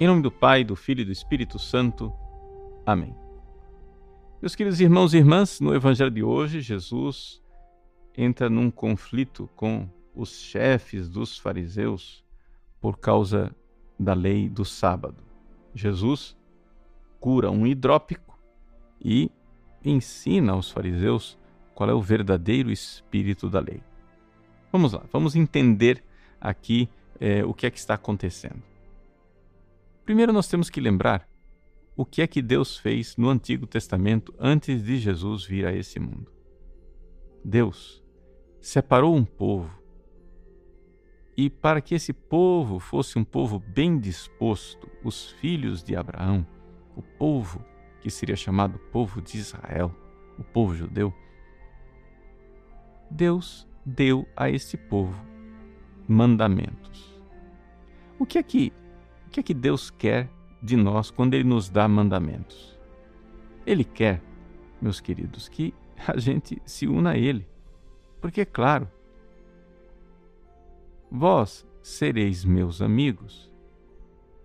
Em nome do Pai, do Filho e do Espírito Santo. Amém. Meus queridos irmãos e irmãs, no Evangelho de hoje, Jesus entra num conflito com os chefes dos fariseus por causa da lei do sábado. Jesus cura um hidrópico e ensina aos fariseus qual é o verdadeiro espírito da lei. Vamos lá, vamos entender aqui é, o que é que está acontecendo. Primeiro, nós temos que lembrar o que é que Deus fez no Antigo Testamento antes de Jesus vir a esse mundo. Deus separou um povo e, para que esse povo fosse um povo bem disposto, os filhos de Abraão, o povo que seria chamado povo de Israel, o povo judeu, Deus deu a esse povo mandamentos. O que é que que é que Deus quer de nós quando Ele nos dá mandamentos? Ele quer, meus queridos, que a gente se una a Ele. Porque, é claro, vós sereis meus amigos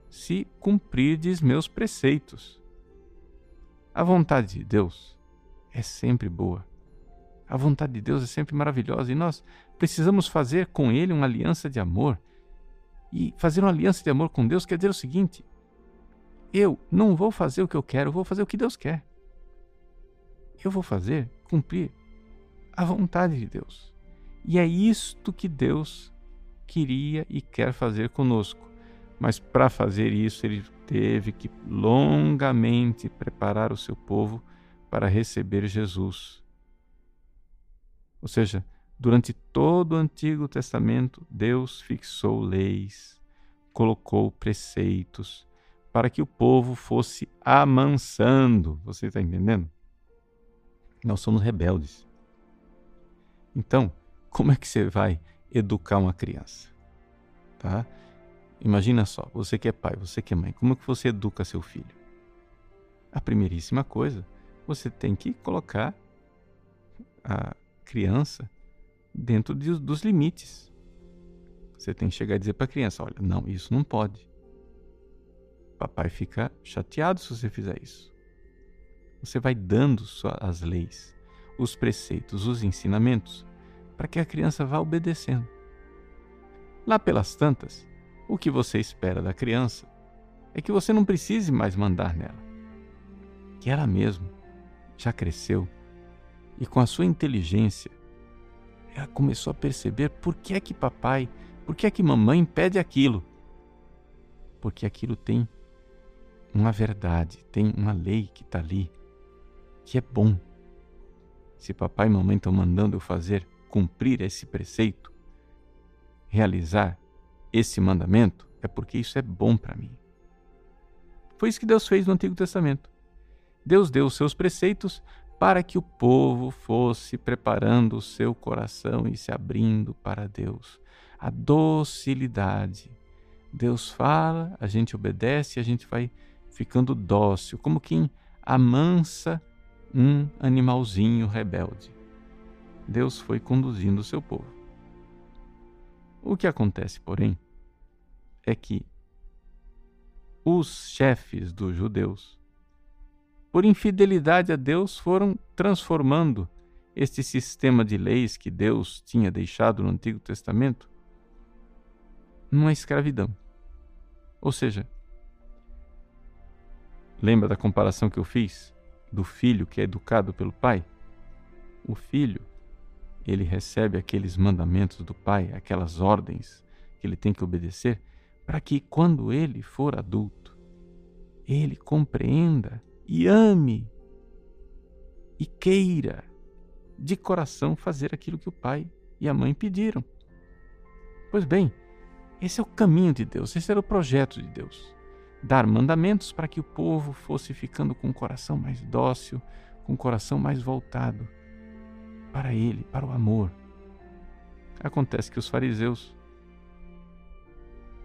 se cumprirdes meus preceitos. A vontade de Deus é sempre boa. A vontade de Deus é sempre maravilhosa e nós precisamos fazer com Ele uma aliança de amor e fazer uma aliança de amor com Deus quer dizer o seguinte: eu não vou fazer o que eu quero, eu vou fazer o que Deus quer. Eu vou fazer, cumprir a vontade de Deus. E é isto que Deus queria e quer fazer conosco. Mas para fazer isso, ele teve que longamente preparar o seu povo para receber Jesus. Ou seja, Durante todo o Antigo Testamento, Deus fixou leis, colocou preceitos para que o povo fosse amansando. Você está entendendo? Nós somos rebeldes. Então, como é que você vai educar uma criança? Tá? Imagina só, você que é pai, você que é mãe, como é que você educa seu filho? A primeiríssima coisa, você tem que colocar a criança dentro de, dos limites. Você tem que chegar e dizer para a criança: olha, não, isso não pode. Papai fica chateado se você fizer isso. Você vai dando as leis, os preceitos, os ensinamentos, para que a criança vá obedecendo. Lá pelas tantas, o que você espera da criança é que você não precise mais mandar nela, que ela mesma já cresceu e com a sua inteligência ela começou a perceber por que é que papai, por que é que mamãe pede aquilo. Porque aquilo tem uma verdade, tem uma lei que está ali, que é bom. Se papai e mamãe estão mandando eu fazer, cumprir esse preceito, realizar esse mandamento, é porque isso é bom para mim. Foi isso que Deus fez no Antigo Testamento. Deus deu os seus preceitos para que o povo fosse preparando o seu coração e se abrindo para Deus. A docilidade. Deus fala, a gente obedece, a gente vai ficando dócil, como quem amansa um animalzinho rebelde. Deus foi conduzindo o seu povo. O que acontece, porém, é que os chefes dos judeus por infidelidade a Deus, foram transformando este sistema de leis que Deus tinha deixado no Antigo Testamento numa escravidão. Ou seja, lembra da comparação que eu fiz do filho que é educado pelo pai? O filho, ele recebe aqueles mandamentos do pai, aquelas ordens que ele tem que obedecer, para que quando ele for adulto, ele compreenda e ame e queira de coração fazer aquilo que o pai e a mãe pediram. Pois bem, esse é o caminho de Deus, esse era o projeto de Deus. Dar mandamentos para que o povo fosse ficando com o coração mais dócil, com o coração mais voltado para Ele, para o amor. Acontece que os fariseus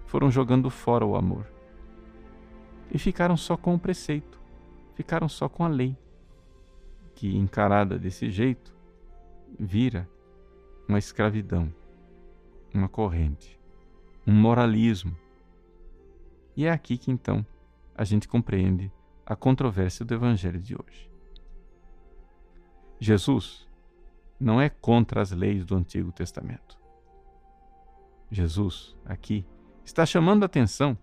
foram jogando fora o amor e ficaram só com o preceito ficaram só com a lei, que encarada desse jeito vira uma escravidão, uma corrente, um moralismo. E é aqui que então a gente compreende a controvérsia do Evangelho de hoje. Jesus não é contra as leis do Antigo Testamento. Jesus, aqui, está chamando a atenção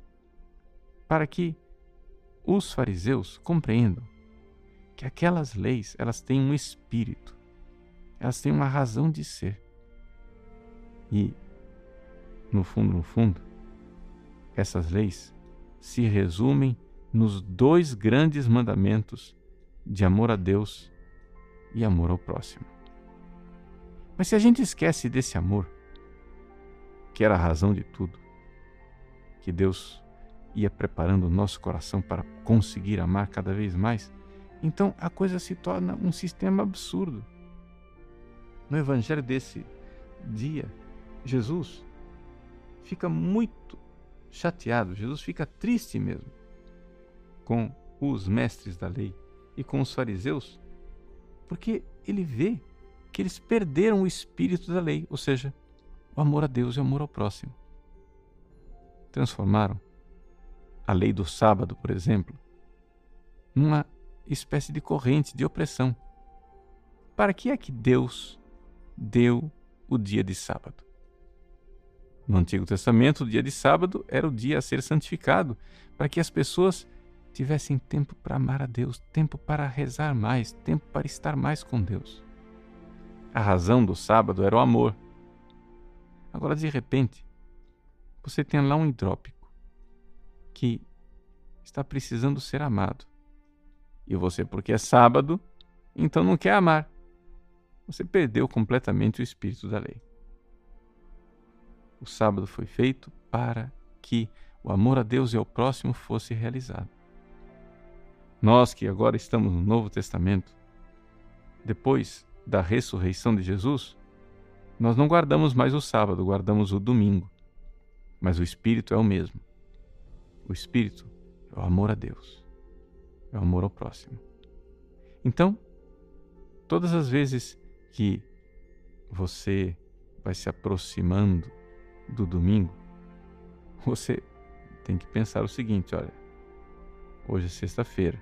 para que os fariseus compreendam que aquelas leis, elas têm um espírito, elas têm uma razão de ser. E, no fundo, no fundo, essas leis se resumem nos dois grandes mandamentos de amor a Deus e amor ao próximo. Mas se a gente esquece desse amor, que era a razão de tudo, que Deus ia preparando o nosso coração para conseguir amar cada vez mais, então a coisa se torna um sistema absurdo. No evangelho desse dia, Jesus fica muito chateado, Jesus fica triste mesmo com os mestres da lei e com os fariseus, porque ele vê que eles perderam o espírito da lei, ou seja, o amor a Deus e o amor ao próximo. Transformaram a lei do sábado, por exemplo, numa espécie de corrente de opressão. Para que é que Deus deu o dia de sábado? No Antigo Testamento, o dia de sábado era o dia a ser santificado, para que as pessoas tivessem tempo para amar a Deus, tempo para rezar mais, tempo para estar mais com Deus. A razão do sábado era o amor. Agora, de repente, você tem lá um hidrópico que está precisando ser amado. E você, porque é sábado, então não quer amar. Você perdeu completamente o espírito da lei. O sábado foi feito para que o amor a Deus e ao próximo fosse realizado. Nós que agora estamos no Novo Testamento, depois da ressurreição de Jesus, nós não guardamos mais o sábado, guardamos o domingo. Mas o espírito é o mesmo. O espírito é o amor a Deus, é o amor ao próximo. Então, todas as vezes que você vai se aproximando do domingo, você tem que pensar o seguinte: olha, hoje é sexta-feira,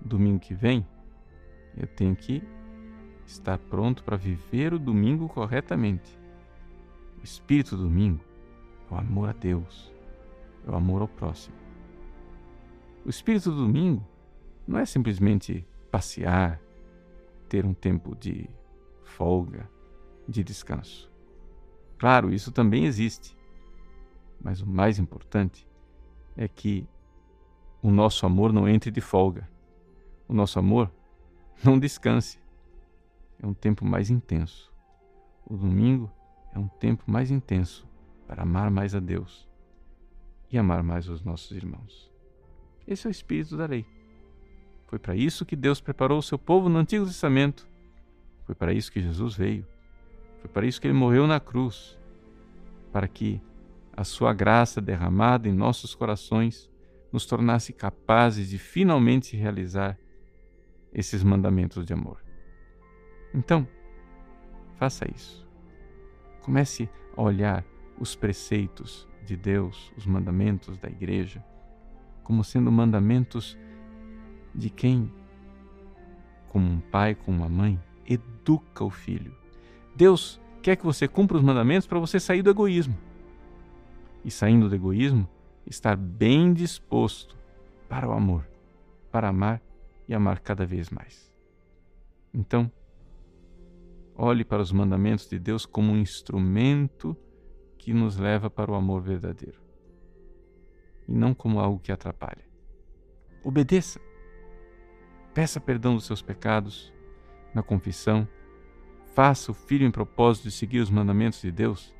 domingo que vem, eu tenho que estar pronto para viver o domingo corretamente. O espírito do domingo é o amor a Deus, é o amor ao próximo. O espírito do domingo não é simplesmente passear, ter um tempo de folga, de descanso. Claro, isso também existe. Mas o mais importante é que o nosso amor não entre de folga. O nosso amor não descanse. É um tempo mais intenso. O domingo é um tempo mais intenso para amar mais a Deus e amar mais os nossos irmãos. Esse é o espírito da lei. Foi para isso que Deus preparou o seu povo no Antigo Testamento. Foi para isso que Jesus veio. Foi para isso que ele morreu na cruz para que a sua graça derramada em nossos corações nos tornasse capazes de finalmente realizar esses mandamentos de amor. Então, faça isso. Comece a olhar os preceitos de Deus, os mandamentos da igreja, como sendo mandamentos de quem, como um pai, como uma mãe, educa o filho. Deus quer que você cumpra os mandamentos para você sair do egoísmo. E saindo do egoísmo, estar bem disposto para o amor, para amar e amar cada vez mais. Então, olhe para os mandamentos de Deus como um instrumento que nos leva para o amor verdadeiro e não como algo que atrapalha. Obedeça. Peça perdão dos seus pecados na confissão. Faça o firme propósito de seguir os mandamentos de Deus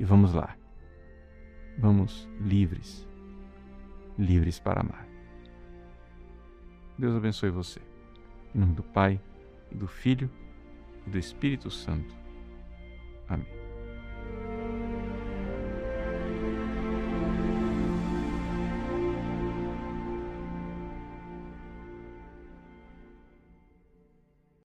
e vamos lá. Vamos livres, livres para amar. Deus abençoe você. Em nome do Pai, e do Filho e do Espírito Santo. Amém.